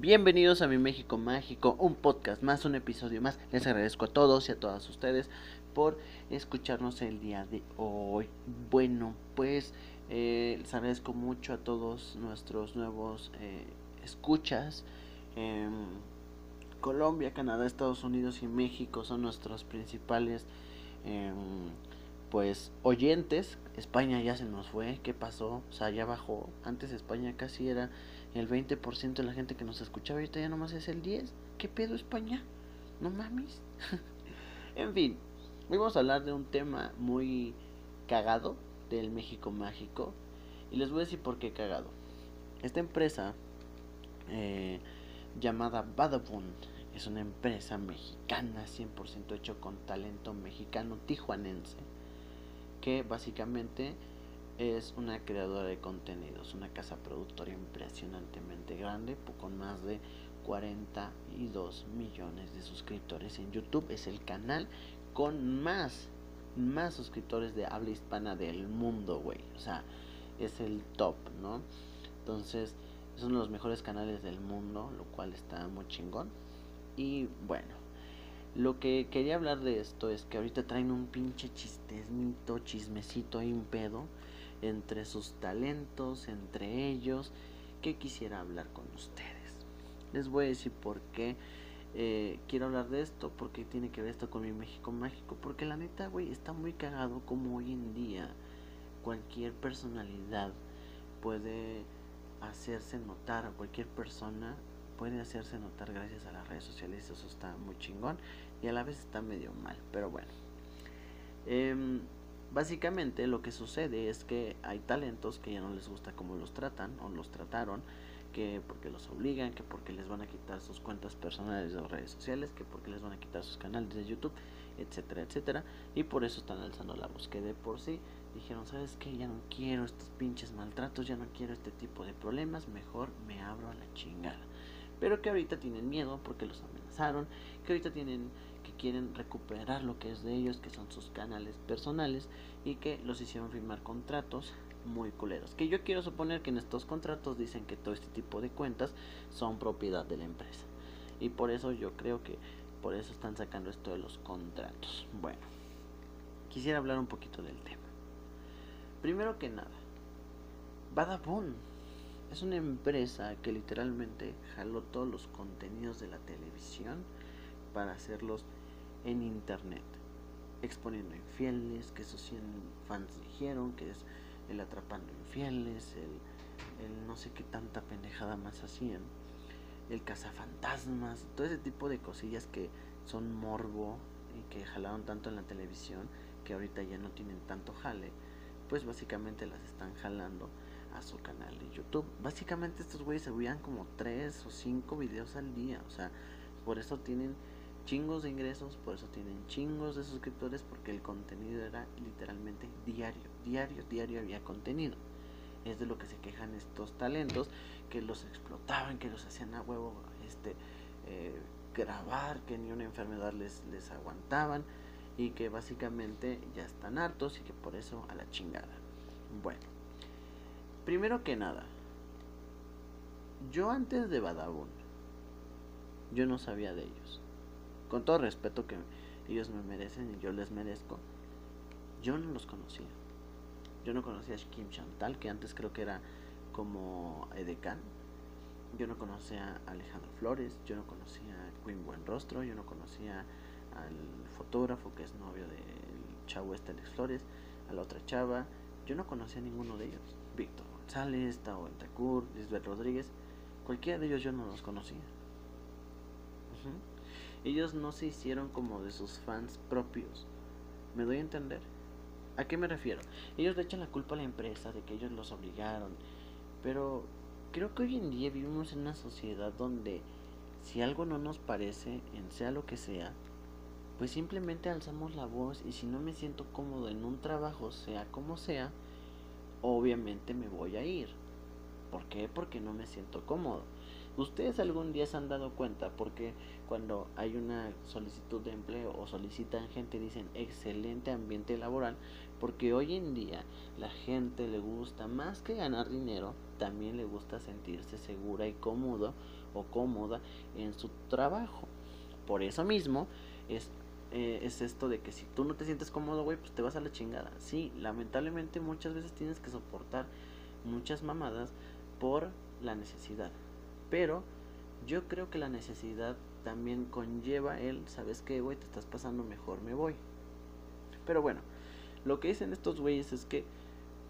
Bienvenidos a mi México Mágico, un podcast más, un episodio más. Les agradezco a todos y a todas ustedes por escucharnos el día de hoy. Bueno, pues eh, les agradezco mucho a todos nuestros nuevos eh, escuchas. Colombia, Canadá, Estados Unidos y México son nuestros principales em, pues oyentes. España ya se nos fue, ¿qué pasó? O sea, ya bajó. Antes España casi era el 20% de la gente que nos escuchaba, ahorita ya nomás es el 10%. ¿Qué pedo España? No mames. en fin, hoy vamos a hablar de un tema muy cagado del México mágico. Y les voy a decir por qué cagado. Esta empresa eh, llamada Badabun es una empresa mexicana 100% hecho con talento mexicano tijuanense que básicamente es una creadora de contenidos, una casa productora impresionantemente grande, con más de 42 millones de suscriptores en YouTube. Es el canal con más, más suscriptores de habla hispana del mundo, güey. O sea, es el top, ¿no? Entonces, es uno de los mejores canales del mundo, lo cual está muy chingón. Y bueno, lo que quería hablar de esto es que ahorita traen un pinche chistesmito, chismecito ahí un pedo entre sus talentos, entre ellos, que quisiera hablar con ustedes. Les voy a decir por qué eh, quiero hablar de esto, porque tiene que ver esto con mi México mágico, porque la neta, güey, está muy cagado como hoy en día cualquier personalidad puede hacerse notar, cualquier persona puede hacerse notar gracias a las redes sociales, eso está muy chingón y a la vez está medio mal, pero bueno. Eh, Básicamente lo que sucede es que hay talentos que ya no les gusta cómo los tratan o los trataron, que porque los obligan, que porque les van a quitar sus cuentas personales de redes sociales, que porque les van a quitar sus canales de YouTube, etcétera, etcétera. Y por eso están alzando la voz, que de por sí dijeron, ¿sabes qué? Ya no quiero estos pinches maltratos, ya no quiero este tipo de problemas, mejor me abro a la chingada. Pero que ahorita tienen miedo porque los amenazaron, que ahorita tienen quieren recuperar lo que es de ellos, que son sus canales personales y que los hicieron firmar contratos muy culeros. Que yo quiero suponer que en estos contratos dicen que todo este tipo de cuentas son propiedad de la empresa. Y por eso yo creo que por eso están sacando esto de los contratos. Bueno, quisiera hablar un poquito del tema. Primero que nada, Badabun es una empresa que literalmente jaló todos los contenidos de la televisión para hacerlos en internet, exponiendo infieles, que esos 100 fans dijeron, que es el atrapando infieles, el, el no sé qué tanta pendejada más hacían, el cazafantasmas, todo ese tipo de cosillas que son morbo y que jalaron tanto en la televisión, que ahorita ya no tienen tanto jale, pues básicamente las están jalando a su canal de YouTube. Básicamente estos güeyes se veían como 3 o 5 videos al día, o sea, por eso tienen chingos de ingresos, por eso tienen chingos de suscriptores, porque el contenido era literalmente diario, diario, diario había contenido. Es de lo que se quejan estos talentos, que los explotaban, que los hacían a huevo este, eh, grabar, que ni una enfermedad les, les aguantaban y que básicamente ya están hartos y que por eso a la chingada. Bueno, primero que nada, yo antes de Badabun, yo no sabía de ellos con todo respeto que ellos me merecen y yo les merezco, yo no los conocía. Yo no conocía a Kim Chantal, que antes creo que era como Edecan. Yo no conocía a Alejandro Flores, yo no conocía a Queen Buenrostro, yo no conocía al fotógrafo que es novio del chavo este Flores, a la otra chava. Yo no conocía a ninguno de ellos. Víctor González, Tao Entacur, Lisbeth Rodríguez, cualquiera de ellos yo no los conocía ellos no se hicieron como de sus fans propios. ¿Me doy a entender? ¿A qué me refiero? Ellos le echan la culpa a la empresa de que ellos los obligaron. Pero creo que hoy en día vivimos en una sociedad donde si algo no nos parece, en sea lo que sea, pues simplemente alzamos la voz y si no me siento cómodo en un trabajo, sea como sea, obviamente me voy a ir. ¿Por qué? Porque no me siento cómodo. ¿Ustedes algún día se han dado cuenta porque cuando hay una solicitud de empleo o solicitan gente dicen excelente ambiente laboral? Porque hoy en día la gente le gusta más que ganar dinero, también le gusta sentirse segura y cómodo o cómoda en su trabajo. Por eso mismo es, eh, es esto de que si tú no te sientes cómodo, güey, pues te vas a la chingada. Sí, lamentablemente muchas veces tienes que soportar muchas mamadas por la necesidad. Pero yo creo que la necesidad también conlleva el, ¿sabes qué, güey? Te estás pasando mejor, me voy. Pero bueno, lo que dicen estos güeyes es que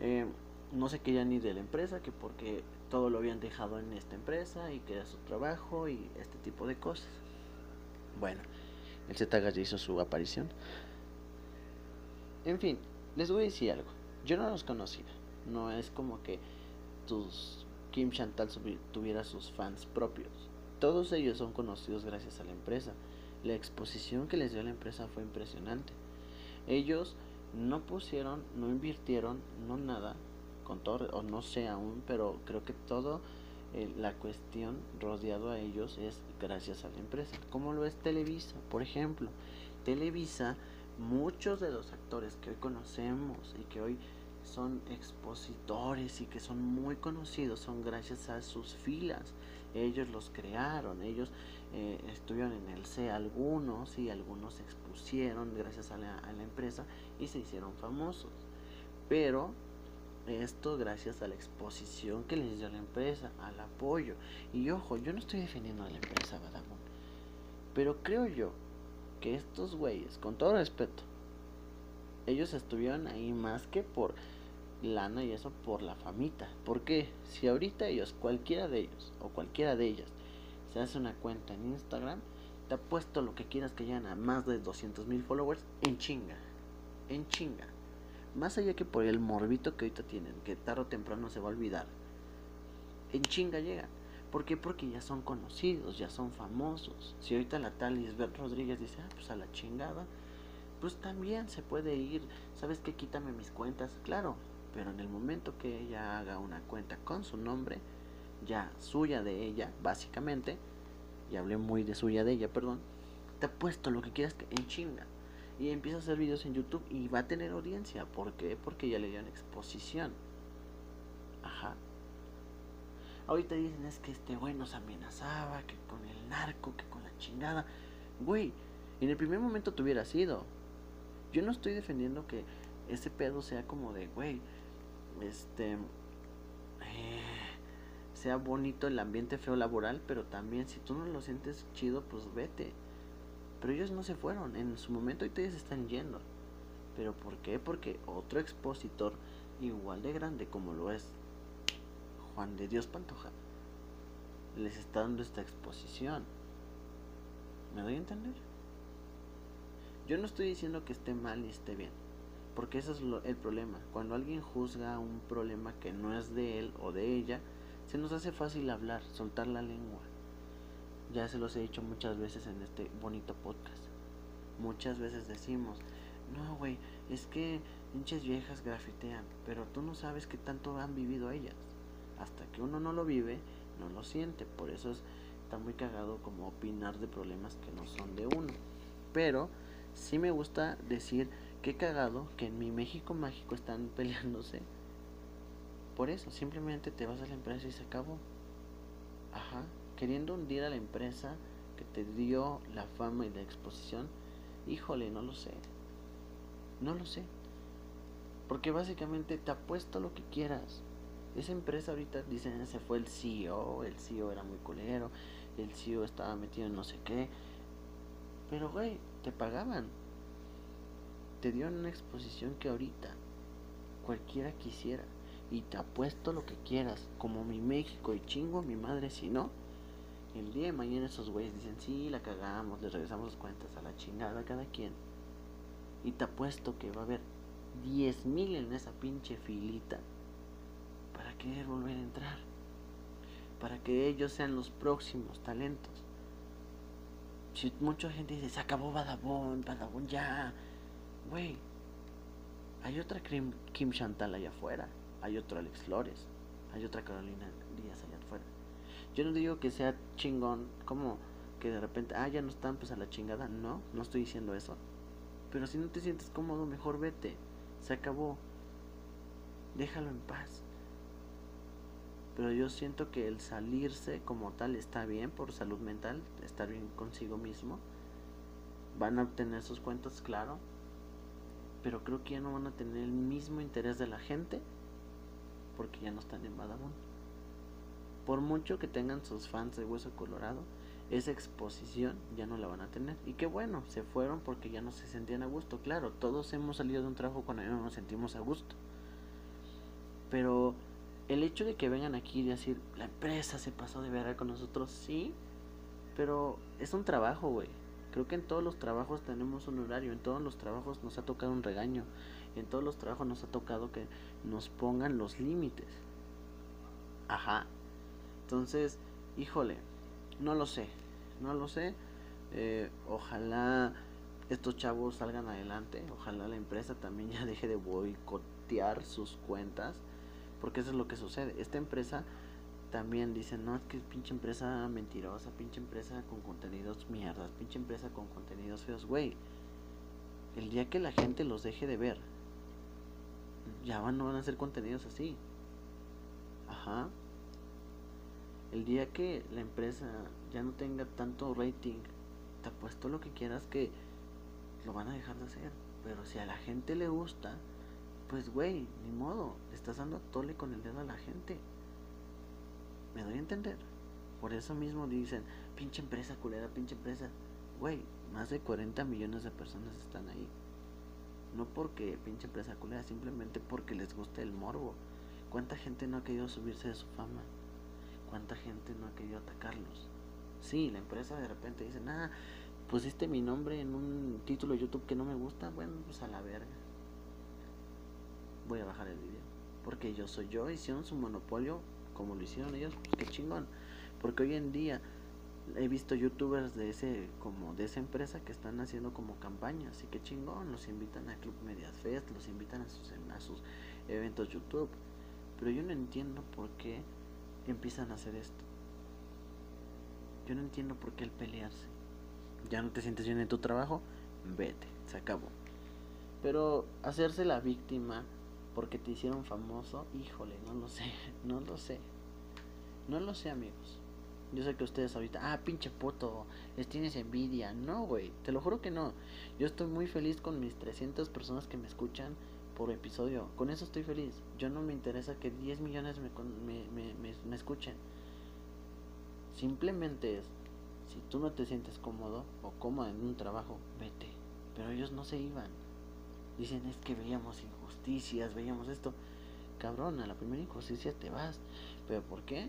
eh, no se querían ni de la empresa, que porque todo lo habían dejado en esta empresa y que era su trabajo y este tipo de cosas. Bueno, el Z ya hizo su aparición. En fin, les voy a decir algo. Yo no los conocía. No es como que tus Kim Chantal tuviera sus fans propios. Todos ellos son conocidos gracias a la empresa. La exposición que les dio la empresa fue impresionante. Ellos no pusieron, no invirtieron, no nada, con todo, o no sé aún, pero creo que todo eh, la cuestión rodeado a ellos es gracias a la empresa. Como lo es Televisa, por ejemplo. Televisa, muchos de los actores que hoy conocemos y que hoy son expositores y que son muy conocidos son gracias a sus filas. Ellos los crearon, ellos eh, estuvieron en el C algunos y algunos se expusieron gracias a la, a la empresa y se hicieron famosos. Pero esto gracias a la exposición que les dio la empresa, al apoyo. Y ojo, yo no estoy defendiendo a la empresa Badabun. Pero creo yo que estos güeyes, con todo respeto, ellos estuvieron ahí más que por lana y eso por la famita. Porque si ahorita ellos, cualquiera de ellos o cualquiera de ellas, se hace una cuenta en Instagram, te apuesto lo que quieras que llegan a más de 200 mil followers en chinga. En chinga. Más allá que por el morbito que ahorita tienen, que tarde o temprano se va a olvidar. En chinga llega. ¿Por qué? Porque ya son conocidos, ya son famosos. Si ahorita la tal Lisbeth Rodríguez dice, ah, pues a la chingada, pues también se puede ir. ¿Sabes qué? Quítame mis cuentas. Claro, pero en el momento que ella haga una cuenta con su nombre, ya suya de ella, básicamente, y hablé muy de suya de ella, perdón, te apuesto lo que quieras que en chinga y empieza a hacer videos en YouTube y va a tener audiencia. ¿Por qué? Porque ya le dieron exposición. Ajá. Ahorita dicen es que este güey nos amenazaba, que con el narco, que con la chingada. Güey, en el primer momento te hubiera sido. Yo no estoy defendiendo que ese pedo sea como de, güey, este, eh, sea bonito el ambiente feo laboral, pero también si tú no lo sientes chido, pues vete. Pero ellos no se fueron. En su momento ahorita se están yendo. ¿Pero por qué? Porque otro expositor igual de grande como lo es Juan de Dios Pantoja les está dando esta exposición. ¿Me doy a entender? Yo no estoy diciendo que esté mal y esté bien. Porque ese es el problema. Cuando alguien juzga un problema que no es de él o de ella, se nos hace fácil hablar, soltar la lengua. Ya se los he dicho muchas veces en este bonito podcast. Muchas veces decimos, no, güey, es que pinches viejas grafitean, pero tú no sabes qué tanto han vivido ellas. Hasta que uno no lo vive, no lo siente. Por eso está muy cagado como opinar de problemas que no son de uno. Pero sí me gusta decir que cagado que en mi México mágico están peleándose. Por eso, simplemente te vas a la empresa y se acabó. Ajá queriendo hundir a la empresa que te dio la fama y la exposición, híjole, no lo sé. No lo sé. Porque básicamente te apuesto lo que quieras. Esa empresa ahorita dicen se fue el CEO, el CEO era muy culero, el CEO estaba metido en no sé qué. Pero güey, te pagaban. Te dieron una exposición que ahorita cualquiera quisiera. Y te apuesto lo que quieras, como mi México y chingo mi madre si no el día de mañana esos güeyes dicen, sí, la cagamos, les regresamos las cuentas a la chingada a cada quien. Y te apuesto que va a haber 10.000 en esa pinche filita para querer volver a entrar. Para que ellos sean los próximos talentos. Si mucha gente dice, se acabó Badabón, Badabón ya. Güey, hay otra Kim Chantal allá afuera. Hay otro Alex Flores. Hay otra Carolina Díaz allá afuera. Yo no digo que sea chingón, como que de repente, ah, ya no están, pues a la chingada. No, no estoy diciendo eso. Pero si no te sientes cómodo, mejor vete. Se acabó. Déjalo en paz. Pero yo siento que el salirse como tal está bien por salud mental, estar bien consigo mismo. Van a obtener sus cuentas, claro. Pero creo que ya no van a tener el mismo interés de la gente porque ya no están en Badabun. Por mucho que tengan sus fans de Hueso Colorado, esa exposición ya no la van a tener. Y qué bueno, se fueron porque ya no se sentían a gusto. Claro, todos hemos salido de un trabajo cuando ya no nos sentimos a gusto. Pero el hecho de que vengan aquí y decir, la empresa se pasó de verdad con nosotros, sí, pero es un trabajo, güey. Creo que en todos los trabajos tenemos un horario, en todos los trabajos nos ha tocado un regaño, en todos los trabajos nos ha tocado que nos pongan los límites. Ajá. Entonces, híjole, no lo sé, no lo sé. Eh, ojalá estos chavos salgan adelante, ojalá la empresa también ya deje de boicotear sus cuentas, porque eso es lo que sucede. Esta empresa también dice, no, es que pinche empresa mentirosa, pinche empresa con contenidos mierdas, pinche empresa con contenidos feos, güey. El día que la gente los deje de ver, ya van, no van a hacer contenidos así. Ajá. El día que la empresa ya no tenga tanto rating, te apuesto lo que quieras que lo van a dejar de hacer. Pero si a la gente le gusta, pues güey, ni modo, estás dando tole con el dedo a la gente. Me doy a entender. Por eso mismo dicen, pinche empresa culera, pinche empresa. Güey, más de 40 millones de personas están ahí. No porque pinche empresa culera, simplemente porque les gusta el morbo. ¿Cuánta gente no ha querido subirse de su fama? ¿Cuánta gente no ha querido atacarlos? Sí, la empresa de repente dice, ah, pusiste mi nombre en un título de YouTube que no me gusta, bueno, pues a la verga. Voy a bajar el video. Porque yo soy yo, hicieron su monopolio como lo hicieron ellos, pues qué chingón. Porque hoy en día he visto youtubers de ese como de esa empresa que están haciendo como campañas y qué chingón los invitan a Club Medias Fest los invitan a sus a sus eventos YouTube. Pero yo no entiendo por qué empiezan a hacer esto. Yo no entiendo por qué el pelearse. Ya no te sientes bien en tu trabajo vete se acabó. Pero hacerse la víctima porque te hicieron famoso híjole no lo sé no lo sé no lo sé amigos yo sé que ustedes ahorita, ah, pinche puto, les tienes envidia. No, güey, te lo juro que no. Yo estoy muy feliz con mis 300 personas que me escuchan por episodio. Con eso estoy feliz. Yo no me interesa que 10 millones me, me, me, me escuchen. Simplemente es, si tú no te sientes cómodo o cómoda en un trabajo, vete. Pero ellos no se iban. Dicen, es que veíamos injusticias, veíamos esto. Cabrón, a la primera injusticia te vas. ¿Pero por qué?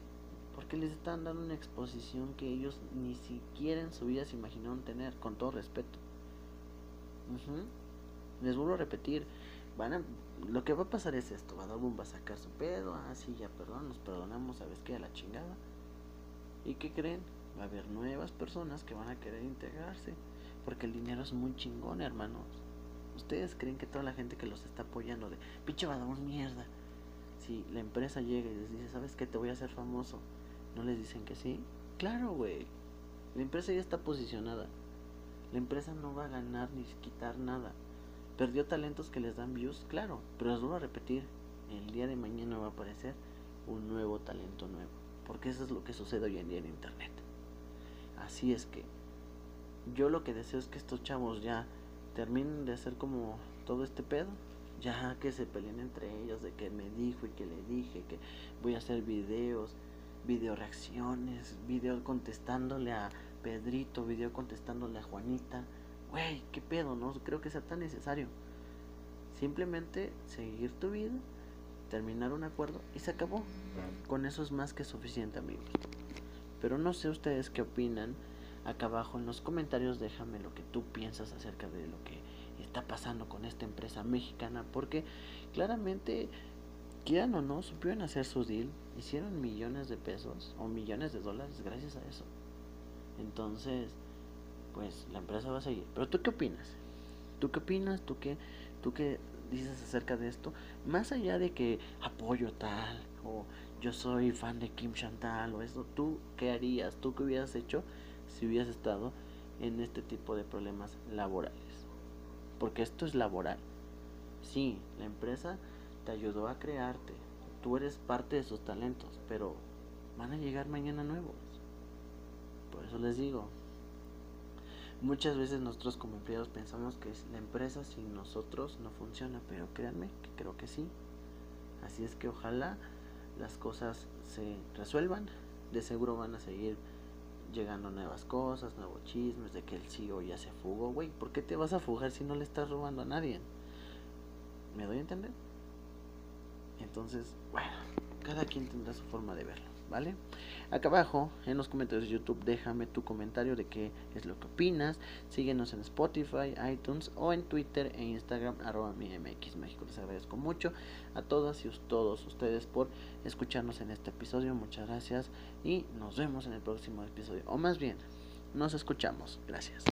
Porque les están dando una exposición que ellos ni siquiera en su vida se imaginaron tener, con todo respeto. Les vuelvo a repetir, van a, lo que va a pasar es esto, Badabun va a sacar su pedo, ah sí, ya perdón, nos perdonamos, sabes qué, a la chingada. ¿Y qué creen? Va a haber nuevas personas que van a querer integrarse, porque el dinero es muy chingón, hermanos. ¿Ustedes creen que toda la gente que los está apoyando de, pinche Badabun mierda, si la empresa llega y les dice, ¿sabes qué? Te voy a hacer famoso ¿No les dicen que sí? Claro, güey. La empresa ya está posicionada. La empresa no va a ganar ni quitar nada. Perdió talentos que les dan views, claro. Pero les vuelvo a repetir. El día de mañana va a aparecer un nuevo talento nuevo. Porque eso es lo que sucede hoy en día en internet. Así es que yo lo que deseo es que estos chavos ya terminen de hacer como todo este pedo. Ya que se peleen entre ellos de que me dijo y que le dije que voy a hacer videos video reacciones, video contestándole a Pedrito, video contestándole a Juanita. Güey, qué pedo, no creo que sea tan necesario. Simplemente seguir tu vida, terminar un acuerdo y se acabó. Con eso es más que suficiente, amigos. Pero no sé ustedes qué opinan. Acá abajo en los comentarios déjame lo que tú piensas acerca de lo que está pasando con esta empresa mexicana. Porque claramente quieran o no, supieron hacer su deal, hicieron millones de pesos o millones de dólares gracias a eso. Entonces, pues la empresa va a seguir. Pero tú qué opinas? ¿Tú qué opinas? ¿Tú qué, tú qué dices acerca de esto? Más allá de que apoyo tal o yo soy fan de Kim Chantal o eso, ¿tú qué harías? ¿Tú qué hubieras hecho si hubieras estado en este tipo de problemas laborales? Porque esto es laboral. Sí, la empresa te ayudó a crearte. tú eres parte de sus talentos, pero van a llegar mañana nuevos. Por eso les digo, muchas veces nosotros como empleados pensamos que la empresa sin nosotros no funciona, pero créanme que creo que sí. Así es que ojalá las cosas se resuelvan. De seguro van a seguir llegando nuevas cosas, nuevos chismes de que el CEO ya se fugó, güey. ¿Por qué te vas a fugar si no le estás robando a nadie? ¿Me doy a entender? Entonces, bueno, cada quien tendrá su forma de verlo, ¿vale? Acá abajo, en los comentarios de YouTube, déjame tu comentario de qué es lo que opinas. Síguenos en Spotify, iTunes o en Twitter e Instagram, arroba mi MX México. Les agradezco mucho a todas y todos ustedes por escucharnos en este episodio. Muchas gracias y nos vemos en el próximo episodio. O más bien, nos escuchamos. Gracias.